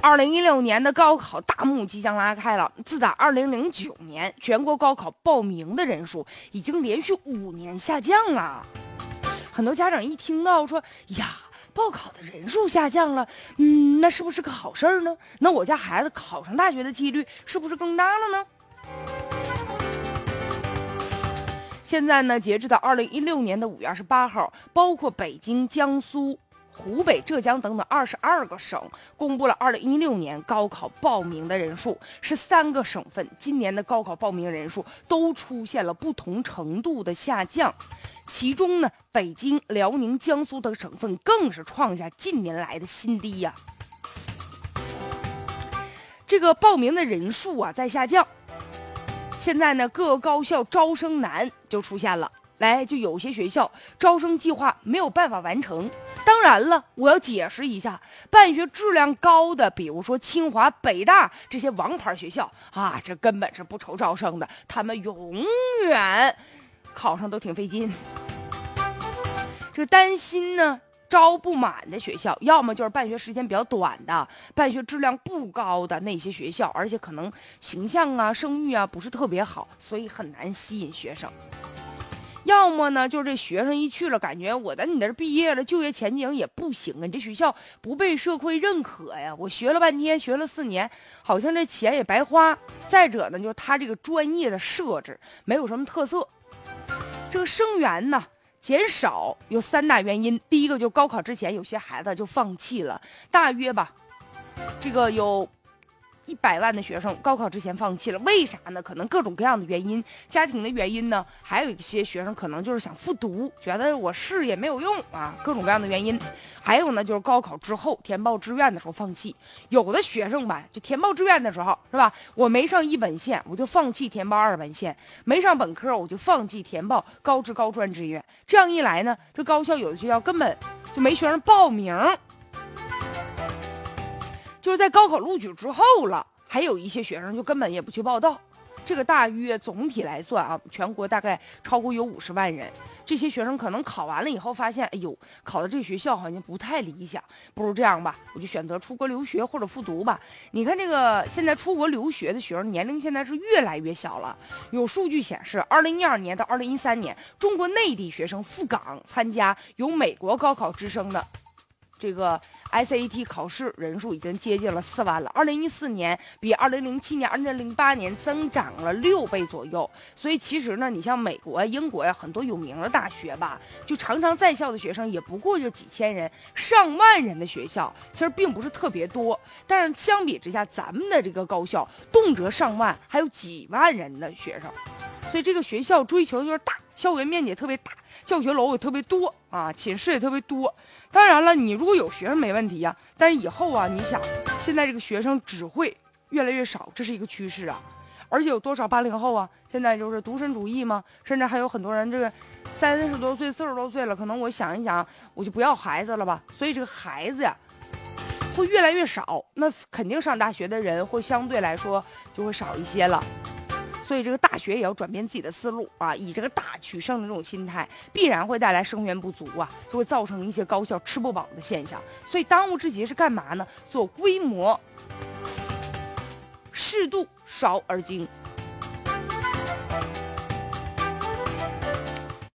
二零一六年的高考大幕即将拉开了。自打二零零九年，全国高考报名的人数已经连续五年下降了。很多家长一听到说呀，报考的人数下降了，嗯，那是不是个好事儿呢？那我家孩子考上大学的几率是不是更大了呢？现在呢，截止到二零一六年的五月二十八号，包括北京、江苏。湖北、浙江等等二十二个省公布了二零一六年高考报名的人数，是三个省份今年的高考报名人数都出现了不同程度的下降，其中呢，北京、辽宁、江苏等省份更是创下近年来的新低呀。这个报名的人数啊在下降，现在呢，各个高校招生难就出现了。来，就有些学校招生计划没有办法完成。当然了，我要解释一下，办学质量高的，比如说清华、北大这些王牌学校啊，这根本是不愁招生的，他们永远考上都挺费劲。这担心呢，招不满的学校，要么就是办学时间比较短的，办学质量不高的那些学校，而且可能形象啊、声誉啊不是特别好，所以很难吸引学生。要么呢，就是这学生一去了，感觉我在你那儿毕业了，就业前景也不行啊，你这学校不被社会认可呀。我学了半天，学了四年，好像这钱也白花。再者呢，就是他这个专业的设置没有什么特色，这个生源呢减少有三大原因。第一个就高考之前有些孩子就放弃了，大约吧，这个有。一百万的学生高考之前放弃了，为啥呢？可能各种各样的原因，家庭的原因呢，还有一些学生可能就是想复读，觉得我试也没有用啊，各种各样的原因。还有呢，就是高考之后填报志愿的时候放弃，有的学生吧，就填报志愿的时候是吧？我没上一本线，我就放弃填报二本线；没上本科，我就放弃填报高职高专志愿。这样一来呢，这高校有的学校根本就没学生报名。就是在高考录取之后了，还有一些学生就根本也不去报到。这个大约总体来算啊，全国大概超过有五十万人。这些学生可能考完了以后发现，哎呦，考的这学校好像不太理想，不如这样吧，我就选择出国留学或者复读吧。你看这个现在出国留学的学生年龄现在是越来越小了。有数据显示，二零一二年到二零一三年，中国内地学生赴港参加由美国高考直升的。这个 SAT 考试人数已经接近了四万了。二零一四年比二零零七年、二零零八年增长了六倍左右。所以其实呢，你像美国、英国呀，很多有名的大学吧，就常常在校的学生也不过就几千人，上万人的学校其实并不是特别多。但是相比之下，咱们的这个高校动辄上万，还有几万人的学生，所以这个学校追求就是大，校园面积也特别大。教学楼也特别多啊，寝室也特别多。当然了，你如果有学生没问题呀，但是以后啊，你想，现在这个学生只会越来越少，这是一个趋势啊。而且有多少八零后啊，现在就是独身主义嘛，甚至还有很多人这个三十多岁、四十多岁了，可能我想一想，我就不要孩子了吧。所以这个孩子呀，会越来越少，那肯定上大学的人会相对来说就会少一些了。所以这个大学也要转变自己的思路啊，以这个大取胜的这种心态，必然会带来生源不足啊，就会造成一些高校吃不饱的现象。所以当务之急是干嘛呢？做规模，适度少而精。